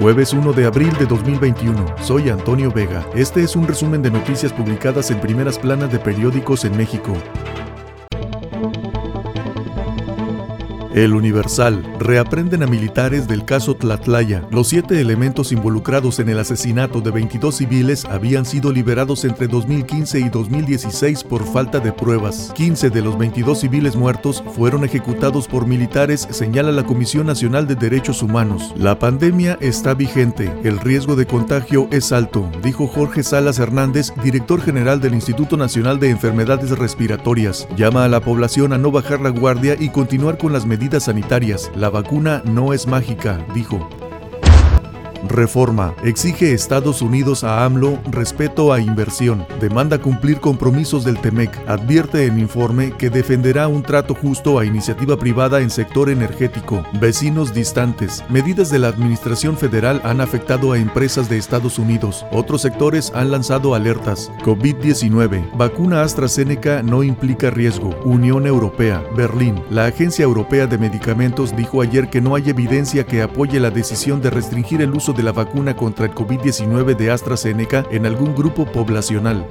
Jueves 1 de abril de 2021. Soy Antonio Vega. Este es un resumen de noticias publicadas en primeras planas de periódicos en México. El Universal. Reaprenden a militares del caso Tlatlaya. Los siete elementos involucrados en el asesinato de 22 civiles habían sido liberados entre 2015 y 2016 por falta de pruebas. 15 de los 22 civiles muertos fueron ejecutados por militares, señala la Comisión Nacional de Derechos Humanos. La pandemia está vigente. El riesgo de contagio es alto, dijo Jorge Salas Hernández, director general del Instituto Nacional de Enfermedades Respiratorias. Llama a la población a no bajar la guardia y continuar con las medidas sanitarias. La vacuna no es mágica, dijo. Reforma. Exige Estados Unidos a AMLO respeto a inversión. Demanda cumplir compromisos del TEMEC. Advierte en informe que defenderá un trato justo a iniciativa privada en sector energético. Vecinos distantes. Medidas de la Administración Federal han afectado a empresas de Estados Unidos. Otros sectores han lanzado alertas. COVID-19. Vacuna AstraZeneca no implica riesgo. Unión Europea. Berlín. La Agencia Europea de Medicamentos dijo ayer que no hay evidencia que apoye la decisión de restringir el uso de la vacuna contra el COVID-19 de AstraZeneca en algún grupo poblacional.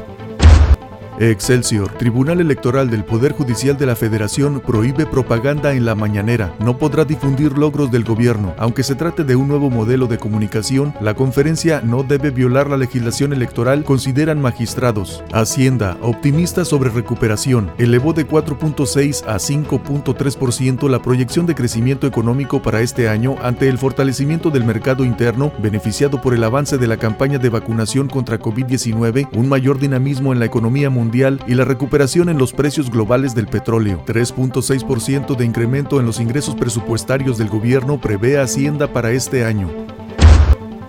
Excelsior, Tribunal Electoral del Poder Judicial de la Federación prohíbe propaganda en la mañanera. No podrá difundir logros del gobierno. Aunque se trate de un nuevo modelo de comunicación, la conferencia no debe violar la legislación electoral, consideran magistrados. Hacienda, optimista sobre recuperación, elevó de 4.6 a 5.3% la proyección de crecimiento económico para este año ante el fortalecimiento del mercado interno, beneficiado por el avance de la campaña de vacunación contra COVID-19, un mayor dinamismo en la economía mundial y la recuperación en los precios globales del petróleo. 3.6% de incremento en los ingresos presupuestarios del gobierno prevé Hacienda para este año.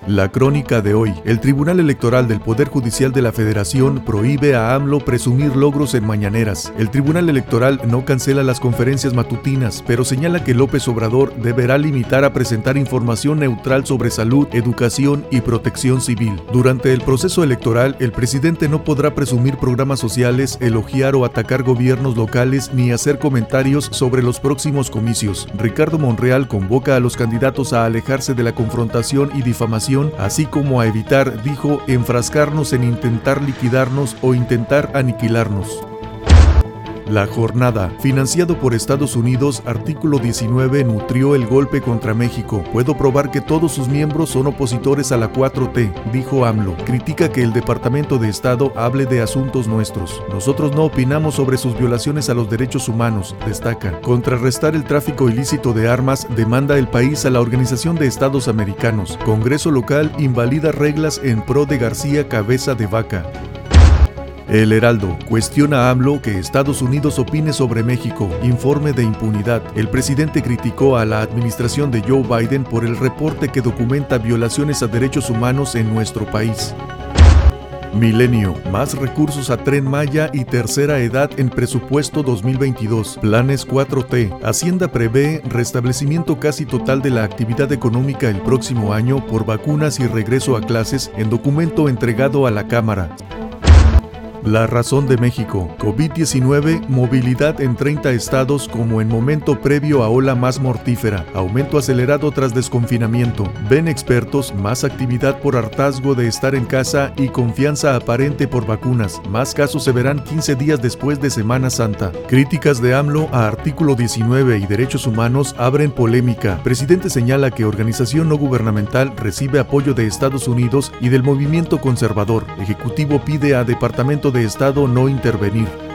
La crónica de hoy. El Tribunal Electoral del Poder Judicial de la Federación prohíbe a AMLO presumir logros en mañaneras. El Tribunal Electoral no cancela las conferencias matutinas, pero señala que López Obrador deberá limitar a presentar información neutral sobre salud, educación y protección civil. Durante el proceso electoral, el presidente no podrá presumir programas sociales, elogiar o atacar gobiernos locales ni hacer comentarios sobre los próximos comicios. Ricardo Monreal convoca a los candidatos a alejarse de la confrontación y difamación así como a evitar, dijo, enfrascarnos en intentar liquidarnos o intentar aniquilarnos. La jornada, financiado por Estados Unidos, artículo 19, nutrió el golpe contra México. Puedo probar que todos sus miembros son opositores a la 4T, dijo AMLO. Critica que el Departamento de Estado hable de asuntos nuestros. Nosotros no opinamos sobre sus violaciones a los derechos humanos, destaca. Contrarrestar el tráfico ilícito de armas demanda el país a la Organización de Estados Americanos. Congreso local invalida reglas en pro de García Cabeza de Vaca. El Heraldo cuestiona a AMLO que Estados Unidos opine sobre México. Informe de impunidad. El presidente criticó a la administración de Joe Biden por el reporte que documenta violaciones a derechos humanos en nuestro país. Milenio, más recursos a Tren Maya y tercera edad en presupuesto 2022. Planes 4T. Hacienda prevé restablecimiento casi total de la actividad económica el próximo año por vacunas y regreso a clases en documento entregado a la Cámara. La razón de México. COVID-19, movilidad en 30 estados como en momento previo a ola más mortífera. Aumento acelerado tras desconfinamiento. Ven expertos más actividad por hartazgo de estar en casa y confianza aparente por vacunas. Más casos se verán 15 días después de Semana Santa. Críticas de AMLO a artículo 19 y derechos humanos abren polémica. Presidente señala que organización no gubernamental recibe apoyo de Estados Unidos y del movimiento conservador. Ejecutivo pide a Departamento de Estado no intervenir.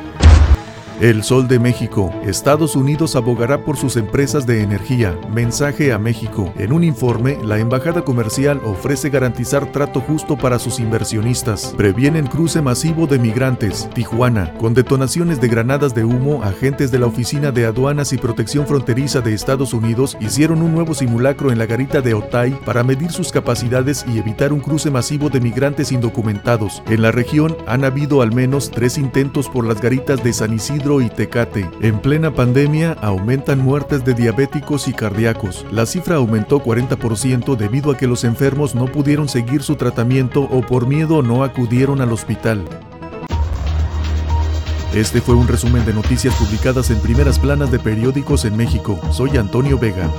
El Sol de México. Estados Unidos abogará por sus empresas de energía. Mensaje a México. En un informe, la Embajada Comercial ofrece garantizar trato justo para sus inversionistas. Previenen cruce masivo de migrantes. Tijuana. Con detonaciones de granadas de humo, agentes de la Oficina de Aduanas y Protección Fronteriza de Estados Unidos hicieron un nuevo simulacro en la garita de Otay para medir sus capacidades y evitar un cruce masivo de migrantes indocumentados. En la región han habido al menos tres intentos por las garitas de San Isidro y Tecate. En plena pandemia aumentan muertes de diabéticos y cardíacos. La cifra aumentó 40% debido a que los enfermos no pudieron seguir su tratamiento o por miedo no acudieron al hospital. Este fue un resumen de noticias publicadas en primeras planas de periódicos en México. Soy Antonio Vega.